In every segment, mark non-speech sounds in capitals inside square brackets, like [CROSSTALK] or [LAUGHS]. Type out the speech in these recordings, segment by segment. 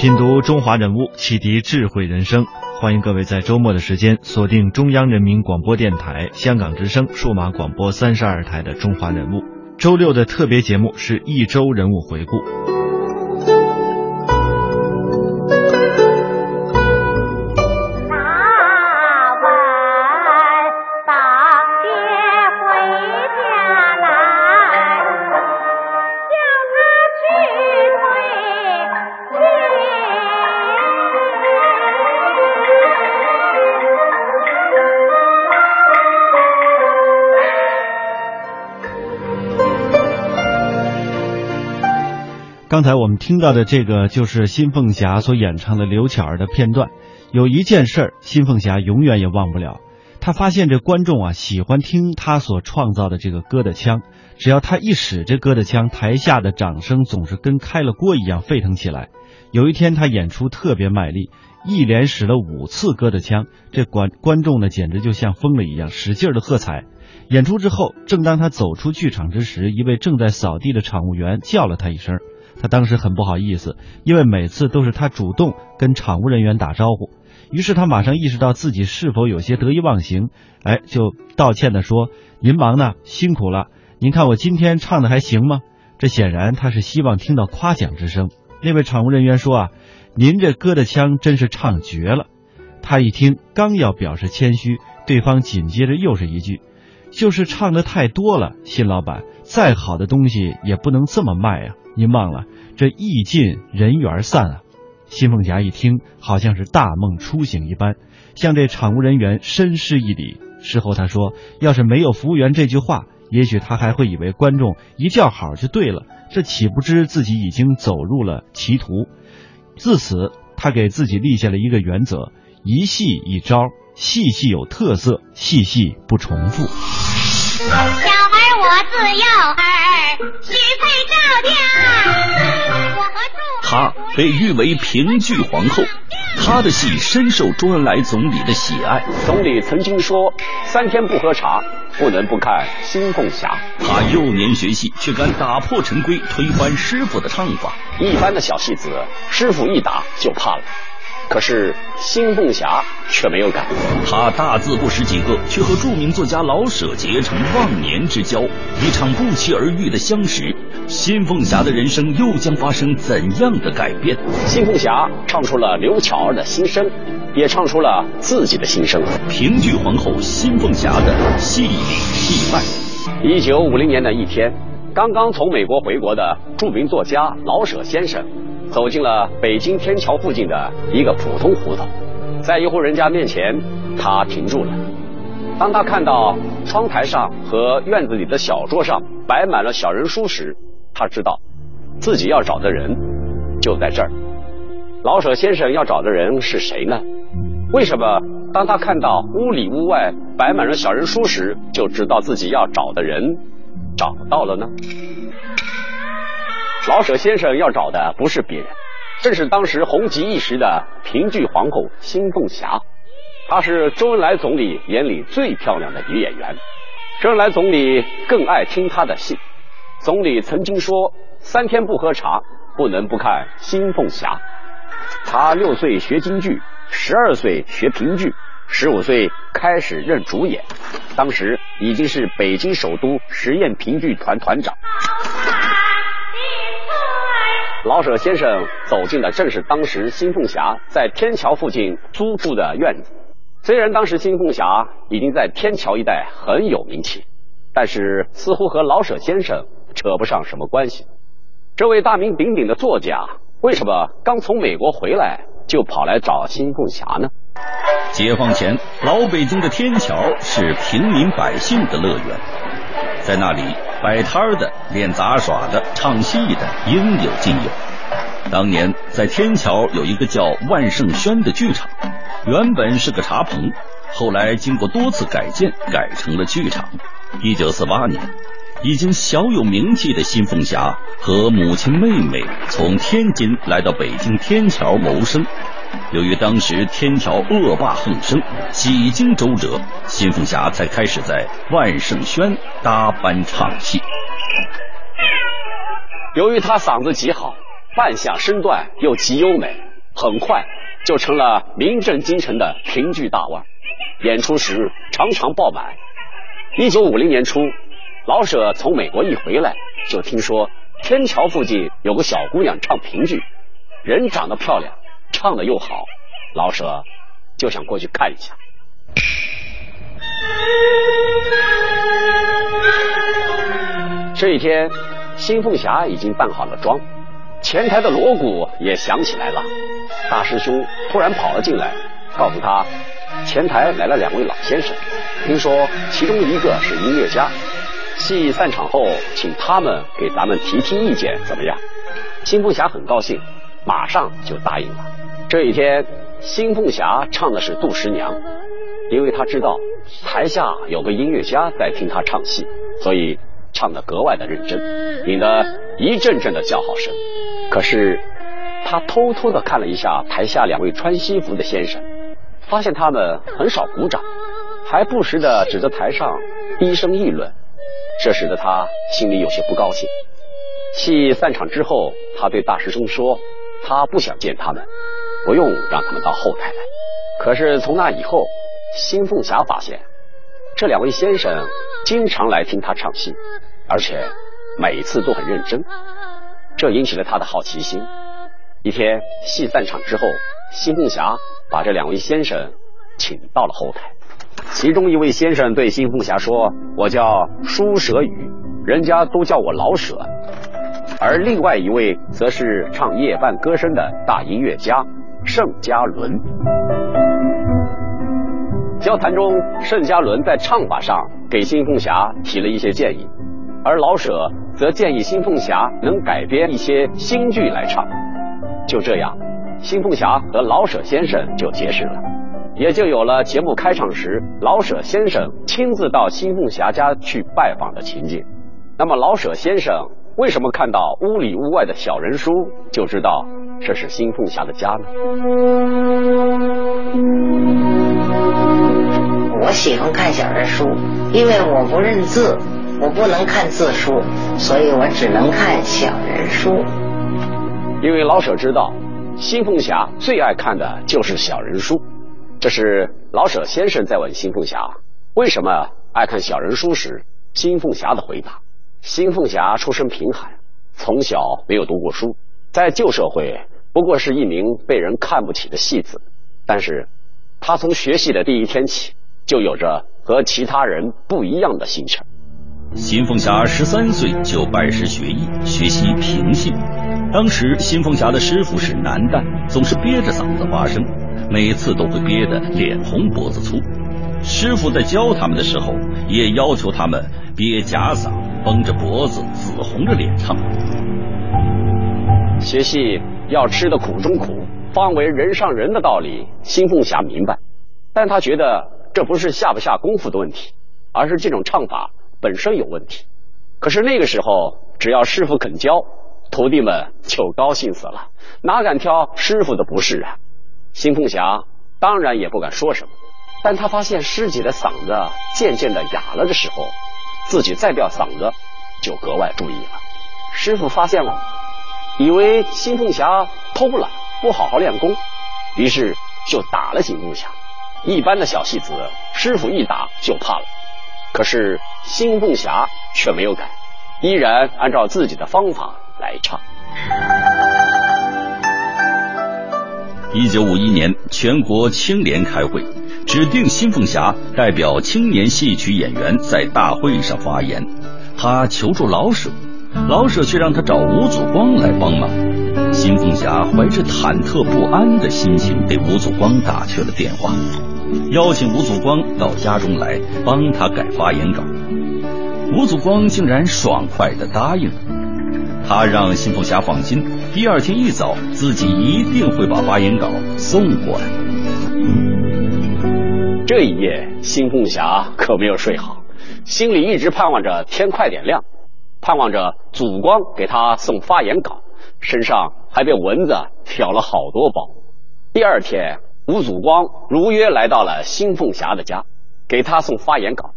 品读中华人物，启迪智慧人生。欢迎各位在周末的时间锁定中央人民广播电台香港之声数码广播三十二台的《中华人物》。周六的特别节目是一周人物回顾。刚才我们听到的这个就是新凤霞所演唱的刘巧儿的片段。有一件事儿，新凤霞永远也忘不了。她发现这观众啊喜欢听她所创造的这个歌的腔，只要她一使这歌的腔，台下的掌声总是跟开了锅一样沸腾起来。有一天她演出特别卖力，一连使了五次歌的腔，这观观众呢简直就像疯了一样，使劲的喝彩。演出之后，正当她走出剧场之时，一位正在扫地的场务员叫了她一声。他当时很不好意思，因为每次都是他主动跟场务人员打招呼。于是他马上意识到自己是否有些得意忘形，哎，就道歉的说：“您忙呢，辛苦了。您看我今天唱的还行吗？”这显然他是希望听到夸奖之声。那位场务人员说：“啊，您这歌的腔真是唱绝了。”他一听，刚要表示谦虚，对方紧接着又是一句：“就是唱的太多了，新老板，再好的东西也不能这么卖啊。”您忘了，这意尽人缘散啊！新凤霞一听，好像是大梦初醒一般，向这场务人员深施一礼。事后他说：“要是没有服务员这句话，也许他还会以为观众一叫好就对了，这岂不知自己已经走入了歧途。”自此，他给自己立下了一个原则：一戏一招，戏戏有特色，戏戏不重复。自幼儿许配赵家，她被誉为评剧皇后，她的戏深受周恩来总理的喜爱。总理曾经说：“三天不喝茶，不能不看新凤霞。”她幼年学戏，却敢打破陈规，推翻师傅的唱法。一般的小戏子，师傅一打就怕了。可是新凤霞却没有改，他大字不识几个，却和著名作家老舍结成忘年之交，一场不期而遇的相识。新凤霞的人生又将发生怎样的改变？新凤霞唱出了刘巧儿的心声，也唱出了自己的心声。评剧皇后新凤霞的戏里戏外。一九五零年的一天，刚刚从美国回国的著名作家老舍先生。走进了北京天桥附近的一个普通胡同，在一户人家面前，他停住了。当他看到窗台上和院子里的小桌上摆满了小人书时，他知道自己要找的人就在这儿。老舍先生要找的人是谁呢？为什么当他看到屋里屋外摆满了小人书时，就知道自己要找的人找到了呢？老舍先生要找的不是别人，正是当时红极一时的评剧皇后新凤霞。她是周恩来总理眼里最漂亮的女演员，周恩来总理更爱听她的戏。总理曾经说：“三天不喝茶，不能不看新凤霞。”她六岁学京剧，十二岁学评剧，十五岁开始任主演，当时已经是北京首都实验评剧团团长。老舍先生走进的正是当时新凤霞在天桥附近租住的院子。虽然当时新凤霞已经在天桥一带很有名气，但是似乎和老舍先生扯不上什么关系。这位大名鼎鼎的作家，为什么刚从美国回来就跑来找新凤霞呢？解放前，老北京的天桥是平民百姓的乐园，在那里。摆摊的、练杂耍的、唱戏的，应有尽有。当年在天桥有一个叫万盛轩的剧场，原本是个茶棚，后来经过多次改建，改成了剧场。一九四八年，已经小有名气的新凤霞和母亲、妹妹从天津来到北京天桥谋生。由于当时天桥恶霸横生，几经周折，新凤霞才开始在万盛轩搭班唱戏。由于她嗓子极好，扮相身段又极优美，很快就成了名震京城的评剧大腕，演出时常常爆满。一九五零年初，老舍从美国一回来，就听说天桥附近有个小姑娘唱评剧，人长得漂亮，唱的又好，老舍就想过去看一下。这一天，新凤霞已经扮好了妆，前台的锣鼓也响起来了。大师兄突然跑了进来，告诉他，前台来了两位老先生，听说其中一个是音乐家，戏散场后请他们给咱们提提意见，怎么样？新凤霞很高兴，马上就答应了。这一天，新凤霞唱的是杜十娘，因为她知道台下有个音乐家在听她唱戏，所以唱得格外的认真，引得一阵阵的叫好声。可是。他偷偷的看了一下台下两位穿西服的先生，发现他们很少鼓掌，还不时的指着台上低声议论，这使得他心里有些不高兴。戏散场之后，他对大师兄说：“他不想见他们，不用让他们到后台来。”可是从那以后，新凤霞发现这两位先生经常来听他唱戏，而且每次都很认真，这引起了他的好奇心。一天戏散场之后，新凤霞把这两位先生请到了后台。其中一位先生对新凤霞说：“我叫舒舍宇，人家都叫我老舍。”而另外一位则是唱夜半歌声的大音乐家盛嘉伦。交谈中，盛嘉伦在唱法上给新凤霞提了一些建议，而老舍则建议新凤霞能改编一些新剧来唱。就这样，新凤霞和老舍先生就结识了，也就有了节目开场时老舍先生亲自到新凤霞家去拜访的情景。那么，老舍先生为什么看到屋里屋外的小人书就知道这是新凤霞的家呢？我喜欢看小人书，因为我不认字，我不能看字书，所以我只能看小人书。因为老舍知道，新凤霞最爱看的就是小人书。这是老舍先生在问新凤霞为什么爱看小人书时，新凤霞的回答：新凤霞出身贫寒，从小没有读过书，在旧社会不过是一名被人看不起的戏子。但是，他从学戏的第一天起，就有着和其他人不一样的心情。新凤霞十三岁就拜师学艺，学习评戏。当时新凤霞的师傅是男旦，总是憋着嗓子发声，每次都会憋得脸红脖子粗。师傅在教他们的时候，也要求他们憋假嗓，绷着脖子，紫红着脸唱。学戏要吃的苦中苦，方为人上人的道理，新凤霞明白，但他觉得这不是下不下功夫的问题，而是这种唱法。本身有问题，可是那个时候，只要师傅肯教，徒弟们就高兴死了，哪敢挑师傅的不是啊？新凤霞当然也不敢说什么，但他发现师姐的嗓子渐渐的哑了的时候，自己再吊嗓子就格外注意了。师傅发现了，以为新凤霞偷懒，不好好练功，于是就打了新凤霞。一般的小戏子，师傅一打就怕了。可是新凤霞却没有改，依然按照自己的方法来唱。一九五一年，全国青联开会，指定新凤霞代表青年戏曲演员在大会上发言。他求助老舍，老舍却让他找吴祖光来帮忙。新凤霞怀着忐忑不安的心情，给吴祖光打去了电话。邀请吴祖光到家中来帮他改发言稿，吴祖光竟然爽快的答应了。他让新凤霞放心，第二天一早自己一定会把发言稿送过来。这一夜，新凤霞可没有睡好，心里一直盼望着天快点亮，盼望着祖光给他送发言稿，身上还被蚊子挑了好多包。第二天。吴祖光如约来到了新凤霞的家，给他送发言稿。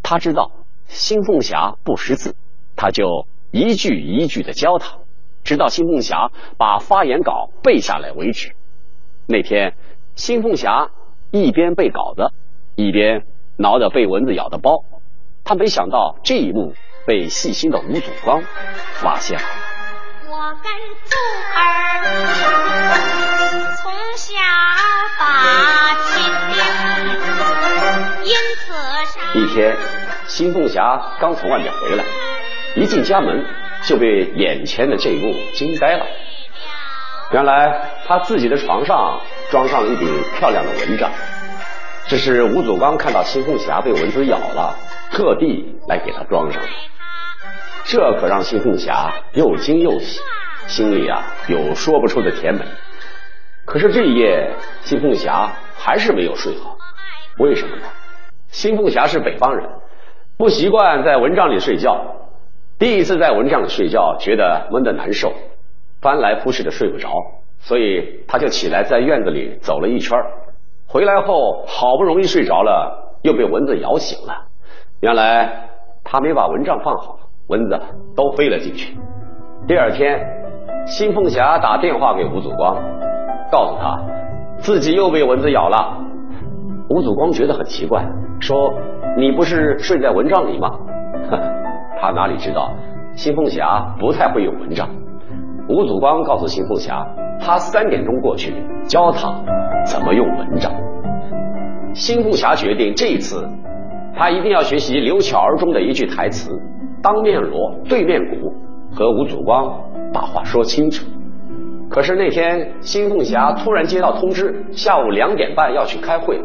他知道新凤霞不识字，他就一句一句的教他，直到新凤霞把发言稿背下来为止。那天，新凤霞一边背稿子，一边挠着被蚊子咬的包。她没想到这一幕被细心的吴祖光发现了。我跟祖儿从小把亲的，因此一天，新凤霞刚从外面回来，一进家门就被眼前的这一幕惊呆了。原来她自己的床上装上了一顶漂亮的蚊帐，这是吴祖刚看到新凤霞被蚊子咬了，特地来给她装上的。这可让新凤霞又惊又喜，心里啊有说不出的甜美。可是这一夜，新凤霞还是没有睡好，为什么呢？新凤霞是北方人，不习惯在蚊帐里睡觉，第一次在蚊帐里睡觉，觉得闷得难受，翻来覆去的睡不着，所以她就起来在院子里走了一圈，回来后好不容易睡着了，又被蚊子咬醒了。原来她没把蚊帐放好。蚊子都飞了进去。第二天，新凤霞打电话给吴祖光，告诉他自己又被蚊子咬了。吴祖光觉得很奇怪，说：“你不是睡在蚊帐里吗？” [LAUGHS] 他哪里知道新凤霞不太会用蚊帐。吴祖光告诉新凤霞，他三点钟过去教她怎么用蚊帐。新凤霞决定这一次，她一定要学习刘巧儿中的一句台词。当面锣对面鼓，和吴祖光把话说清楚。可是那天，新凤霞突然接到通知，下午两点半要去开会。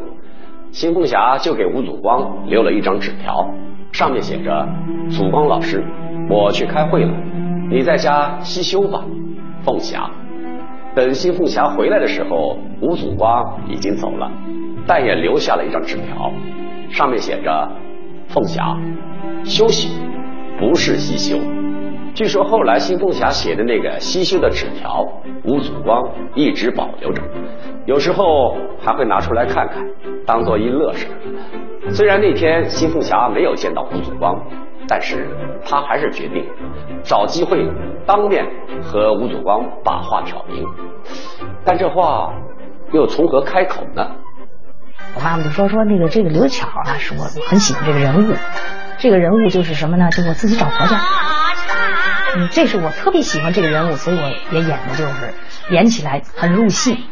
新凤霞就给吴祖光留了一张纸条，上面写着：“祖光老师，我去开会了，你在家息休吧。”凤霞。等新凤霞回来的时候，吴祖光已经走了，但也留下了一张纸条，上面写着：“凤霞，休息。”不是西修，据说后来新凤霞写的那个西修的纸条，吴祖光一直保留着，有时候还会拿出来看看，当做一乐事。虽然那天新凤霞没有见到吴祖光，但是他还是决定找机会当面和吴祖光把话挑明。但这话又从何开口呢？我妈妈就说说那个这个刘巧啊，是我很喜欢这个人物。这个人物就是什么呢？就我自己找婆家，嗯，这是我特别喜欢这个人物，所以我也演的就是演起来很入戏。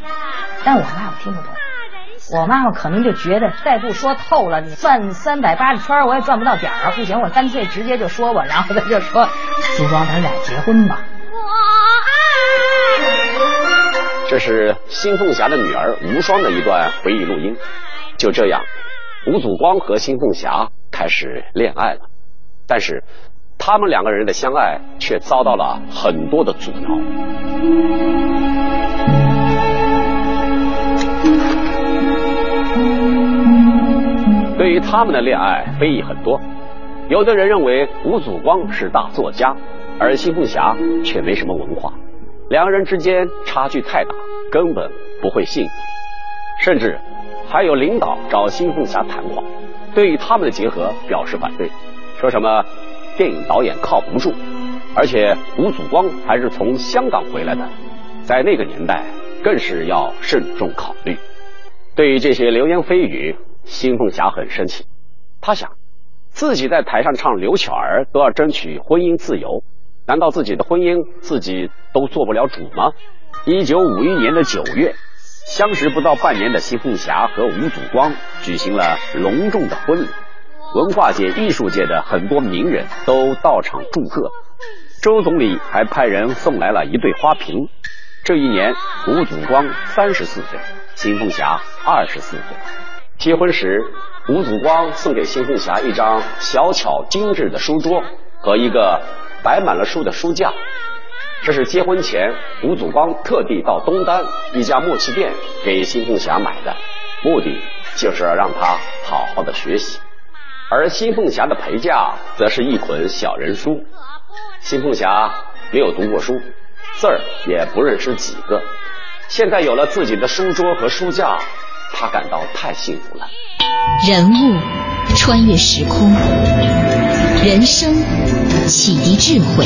但我妈妈听不懂，我妈妈可能就觉得再不说透了，你转三百八十圈我也转不到点儿，不行，我干脆直接就说吧。然后她就说：“ [LAUGHS] 祖光，咱俩结婚吧。”这是新凤霞的女儿无双的一段回忆录音。就这样，吴祖光和新凤霞。开始恋爱了，但是他们两个人的相爱却遭到了很多的阻挠。对于他们的恋爱，非议很多。有的人认为吴祖光是大作家，而新凤霞却没什么文化，两人之间差距太大，根本不会幸福。甚至还有领导找新凤霞谈话。对于他们的结合表示反对，说什么电影导演靠不住，而且吴祖光还是从香港回来的，在那个年代更是要慎重考虑。对于这些流言蜚语，新凤霞很生气。她想，自己在台上唱刘巧儿都要争取婚姻自由，难道自己的婚姻自己都做不了主吗？一九五一年的九月。相识不到半年的新凤霞和吴祖光举行了隆重的婚礼，文化界、艺术界的很多名人都到场祝贺，周总理还派人送来了一对花瓶。这一年，吴祖光三十四岁，新凤霞二十四岁。结婚时，吴祖光送给新凤霞一张小巧精致的书桌和一个摆满了书的书架。这是结婚前吴祖光特地到东单一家木器店给新凤霞买的，目的就是要让她好好的学习。而新凤霞的陪嫁则是一捆小人书。新凤霞没有读过书，字儿也不认识几个。现在有了自己的书桌和书架，她感到太幸福了。人物穿越时空，人生启迪智慧。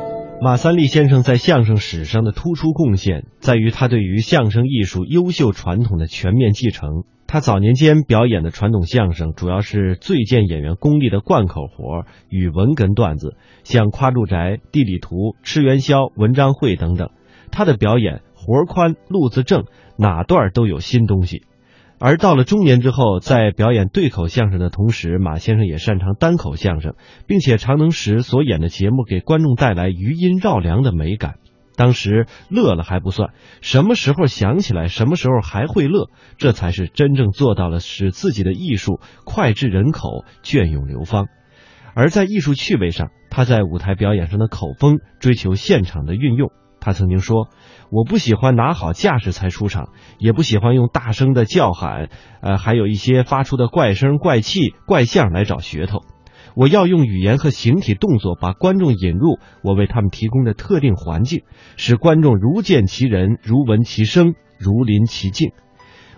马三立先生在相声史上的突出贡献，在于他对于相声艺术优秀传统的全面继承。他早年间表演的传统相声，主要是最见演员功力的贯口活与文哏段子，像夸住宅、地理图、吃元宵、文章会等等。他的表演活宽、路子正，哪段都有新东西。而到了中年之后，在表演对口相声的同时，马先生也擅长单口相声，并且常能使所演的节目给观众带来余音绕梁的美感。当时乐了还不算，什么时候想起来，什么时候还会乐，这才是真正做到了使自己的艺术脍炙人口、隽永流芳。而在艺术趣味上，他在舞台表演上的口风追求现场的运用。他曾经说：“我不喜欢拿好架势才出场，也不喜欢用大声的叫喊，呃，还有一些发出的怪声、怪气、怪相来找噱头。我要用语言和形体动作把观众引入我为他们提供的特定环境，使观众如见其人，如闻其声，如临其境。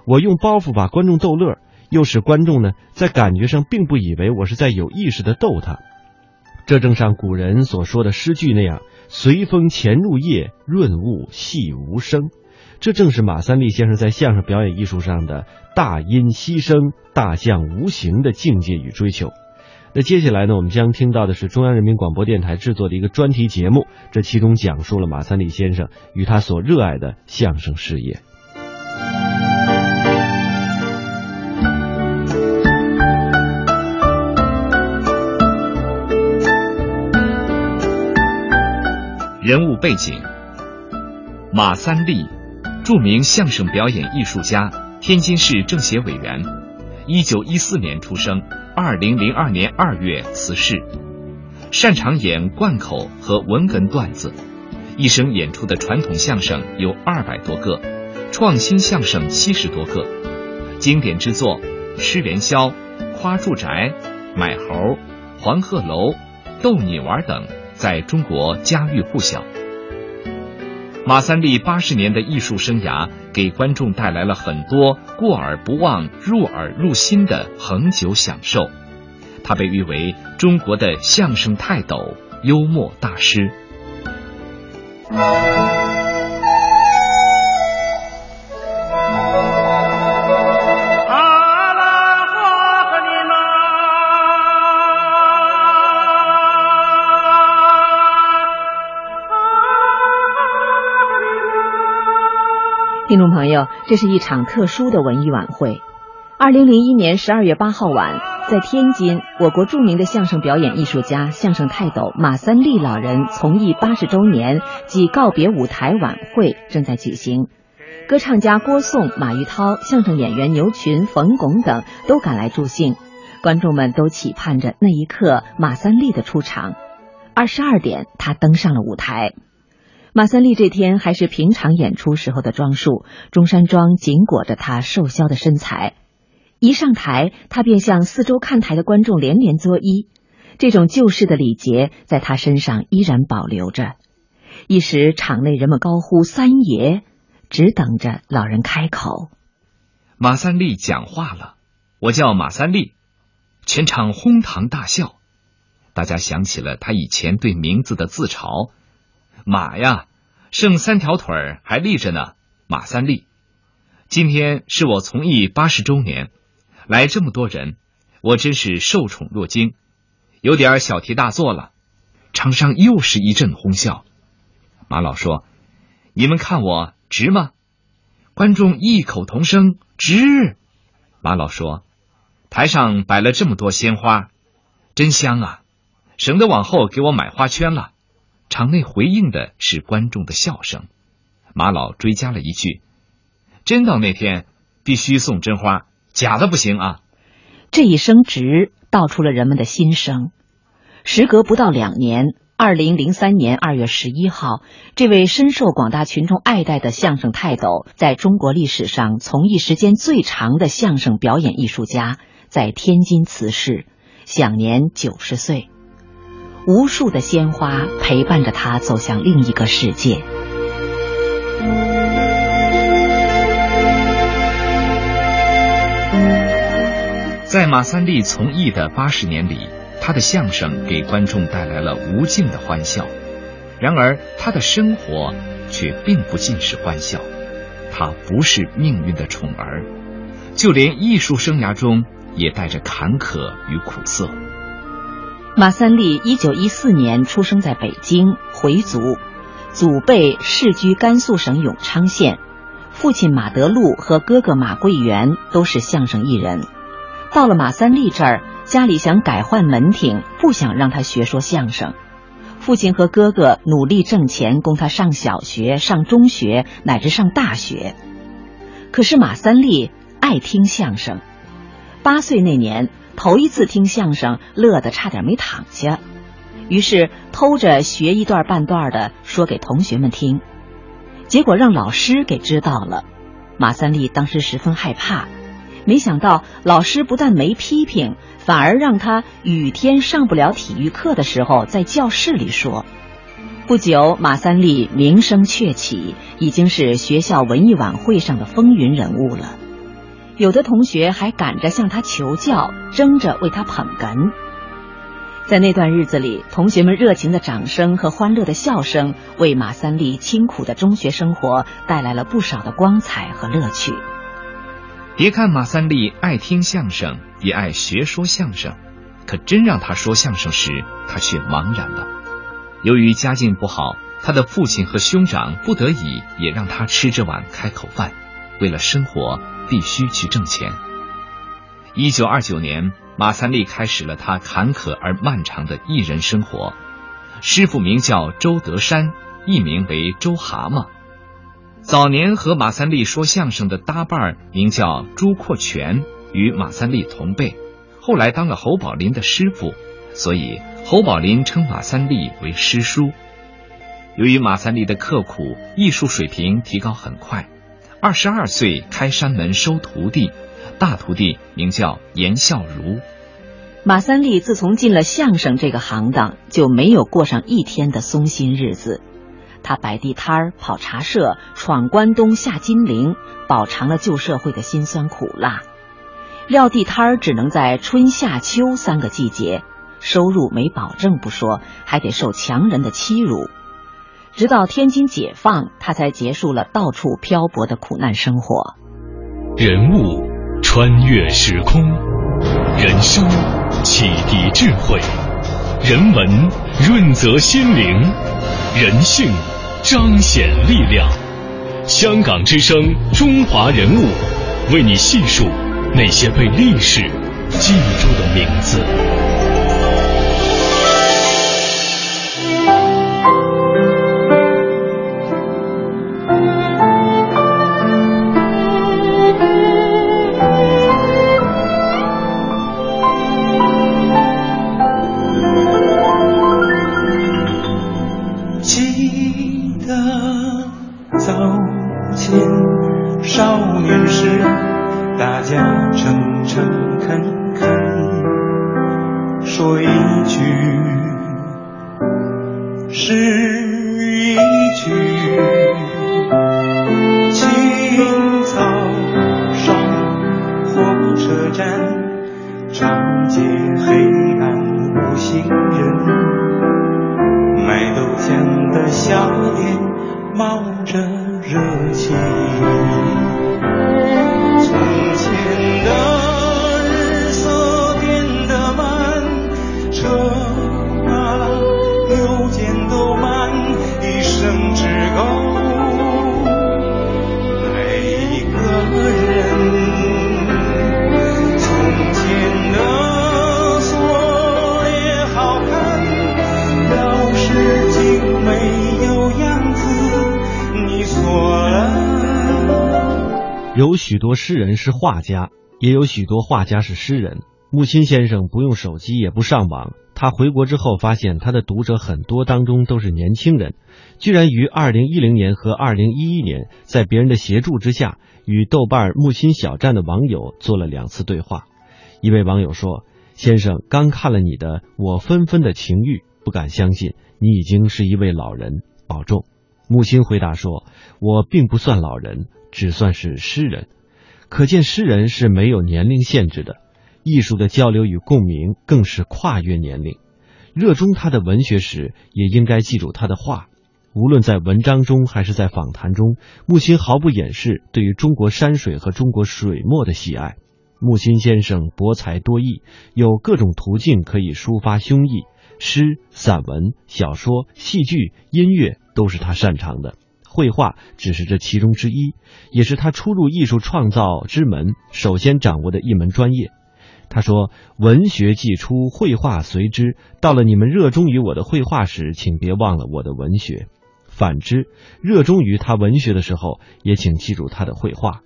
我用包袱把观众逗乐，又使观众呢在感觉上并不以为我是在有意识的逗他。这正像古人所说的诗句那样。”随风潜入夜，润物细无声。这正是马三立先生在相声表演艺术上的大音希声、大象无形的境界与追求。那接下来呢，我们将听到的是中央人民广播电台制作的一个专题节目，这其中讲述了马三立先生与他所热爱的相声事业。人物背景：马三立，著名相声表演艺术家，天津市政协委员，一九一四年出生，二零零二年二月辞世。擅长演贯口和文哏段子，一生演出的传统相声有二百多个，创新相声七十多个，经典之作《吃元宵》《夸住宅》《买猴》《黄鹤楼》《逗你玩》等。在中国家喻户晓。马三立八十年的艺术生涯，给观众带来了很多过耳不忘、入耳入心的恒久享受。他被誉为中国的相声泰斗、幽默大师。朋友，这是一场特殊的文艺晚会。二零零一年十二月八号晚，在天津，我国著名的相声表演艺术家、相声泰斗马三立老人从艺八十周年暨告别舞台晚会正在举行。歌唱家郭颂、马玉涛、相声演员牛群、冯巩等都赶来助兴，观众们都期盼着那一刻马三立的出场。二十二点，他登上了舞台。马三立这天还是平常演出时候的装束，中山装紧裹着他瘦削的身材。一上台，他便向四周看台的观众连连作揖。这种旧式的礼节在他身上依然保留着。一时场内人们高呼“三爷”，只等着老人开口。马三立讲话了：“我叫马三立。”全场哄堂大笑。大家想起了他以前对名字的自嘲。马呀，剩三条腿儿还立着呢。马三立，今天是我从艺八十周年，来这么多人，我真是受宠若惊，有点小题大做了。场上又是一阵哄笑。马老说：“你们看我值吗？”观众异口同声：“值。”马老说：“台上摆了这么多鲜花，真香啊，省得往后给我买花圈了。”场内回应的是观众的笑声。马老追加了一句：“真到那天，必须送真花，假的不行啊！”这一声“直”道出了人们的心声。时隔不到两年，二零零三年二月十一号，这位深受广大群众爱戴的相声泰斗，在中国历史上从艺时间最长的相声表演艺术家，在天津辞世，享年九十岁。无数的鲜花陪伴着他走向另一个世界。在马三立从艺的八十年里他的相声给观众带来了无尽的欢笑。然而他的生活却并不尽是欢笑。他不是命运的宠儿。就连艺术生涯中也带着坎坷与苦涩。马三立一九一四年出生在北京，回族，祖辈世居甘肃省永昌县，父亲马德禄和哥哥马桂元都是相声艺人。到了马三立这儿，家里想改换门庭，不想让他学说相声。父亲和哥哥努力挣钱，供他上小学、上中学，乃至上大学。可是马三立爱听相声，八岁那年头一次听相声，乐得差点没躺下，于是偷着学一段半段的说给同学们听，结果让老师给知道了。马三立当时十分害怕，没想到老师不但没批评。反而让他雨天上不了体育课的时候，在教室里说。不久，马三立名声鹊起，已经是学校文艺晚会上的风云人物了。有的同学还赶着向他求教，争着为他捧哏。在那段日子里，同学们热情的掌声和欢乐的笑声，为马三立清苦的中学生活带来了不少的光彩和乐趣。别看马三立爱听相声，也爱学说相声，可真让他说相声时，他却茫然了。由于家境不好，他的父亲和兄长不得已也让他吃这碗开口饭。为了生活，必须去挣钱。一九二九年，马三立开始了他坎坷而漫长的艺人生活。师傅名叫周德山，艺名为周蛤蟆。早年和马三立说相声的搭伴名叫朱阔全，与马三立同辈，后来当了侯宝林的师傅，所以侯宝林称马三立为师叔。由于马三立的刻苦，艺术水平提高很快，二十二岁开山门收徒弟，大徒弟名叫严孝如。马三立自从进了相声这个行当，就没有过上一天的松心日子。他摆地摊儿、跑茶社、闯关东、下金陵，饱尝了旧社会的辛酸苦辣。撂地摊儿只能在春夏秋三个季节，收入没保证不说，还得受强人的欺辱。直到天津解放，他才结束了到处漂泊的苦难生活。人物穿越时空，人生启迪智慧，人文润泽心灵，人性。彰显力量，香港之声，中华人物，为你细数那些被历史记住的名字。热情。从前的有许多诗人是画家，也有许多画家是诗人。木心先生不用手机，也不上网。他回国之后发现，他的读者很多当中都是年轻人，居然于二零一零年和二零一一年，在别人的协助之下，与豆瓣木心小站的网友做了两次对话。一位网友说：“先生刚看了你的《我纷纷的情欲》，不敢相信你已经是一位老人，保重。”木心回答说：“我并不算老人。”只算是诗人，可见诗人是没有年龄限制的。艺术的交流与共鸣更是跨越年龄。热衷他的文学时，也应该记住他的话。无论在文章中还是在访谈中，木心毫不掩饰对于中国山水和中国水墨的喜爱。木心先生博才多艺，有各种途径可以抒发胸臆，诗、散文、小说、戏剧、音乐都是他擅长的。绘画只是这其中之一，也是他初入艺术创造之门首先掌握的一门专业。他说：“文学既出，绘画随之。到了你们热衷于我的绘画时，请别忘了我的文学。”反之，热衷于他文学的时候，也请记住他的绘画。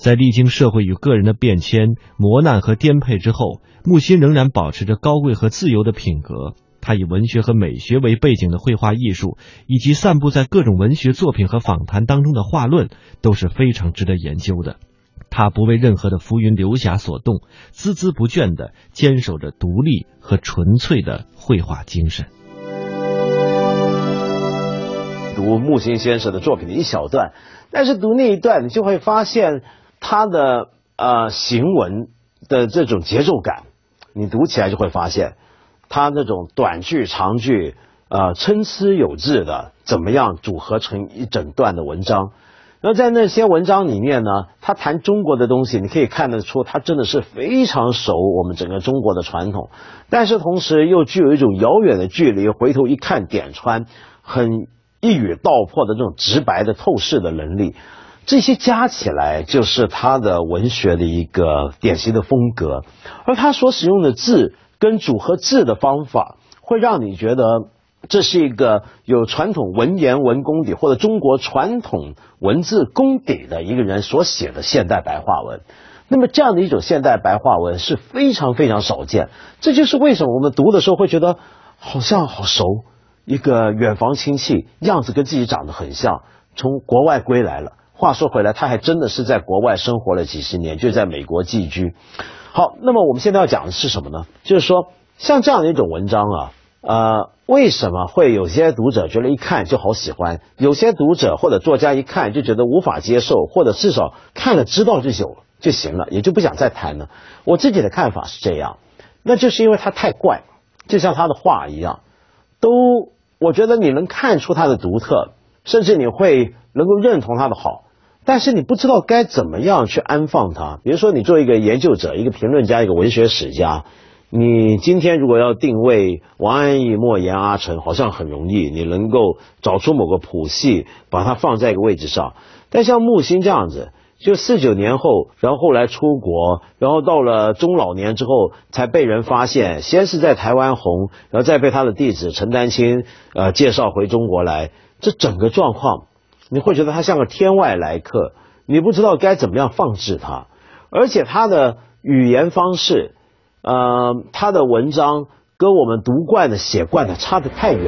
在历经社会与个人的变迁、磨难和颠沛之后，木心仍然保持着高贵和自由的品格。他以文学和美学为背景的绘画艺术，以及散布在各种文学作品和访谈当中的画论，都是非常值得研究的。他不为任何的浮云流霞所动，孜孜不倦地坚守着独立和纯粹的绘画精神。读木心先生的作品的一小段，但是读那一段，你就会发现他的呃行文的这种节奏感，你读起来就会发现他那种短句长句，呃参差有致的，怎么样组合成一整段的文章。那在那些文章里面呢，他谈中国的东西，你可以看得出他真的是非常熟我们整个中国的传统，但是同时又具有一种遥远的距离，回头一看点穿，很。一语道破的这种直白的透视的能力，这些加起来就是他的文学的一个典型的风格。而他所使用的字跟组合字的方法，会让你觉得这是一个有传统文言文功底或者中国传统文字功底的一个人所写的现代白话文。那么这样的一种现代白话文是非常非常少见。这就是为什么我们读的时候会觉得好像好熟。一个远房亲戚，样子跟自己长得很像，从国外归来了。话说回来，他还真的是在国外生活了几十年，就在美国寄居。好，那么我们现在要讲的是什么呢？就是说，像这样的一种文章啊，呃，为什么会有些读者觉得一看就好喜欢，有些读者或者作家一看就觉得无法接受，或者至少看了知道就行就行了，也就不想再谈了。我自己的看法是这样，那就是因为他太怪，就像他的话一样，都。我觉得你能看出他的独特，甚至你会能够认同他的好，但是你不知道该怎么样去安放它。比如说，你做一个研究者、一个评论家、一个文学史家，你今天如果要定位王安忆、莫言、阿城，好像很容易，你能够找出某个谱系，把它放在一个位置上。但像木心这样子。就四九年后，然后后来出国，然后到了中老年之后才被人发现，先是在台湾红，然后再被他的弟子陈丹青呃介绍回中国来。这整个状况，你会觉得他像个天外来客，你不知道该怎么样放置他，而且他的语言方式，呃，他的文章跟我们读惯的写惯的差得太远。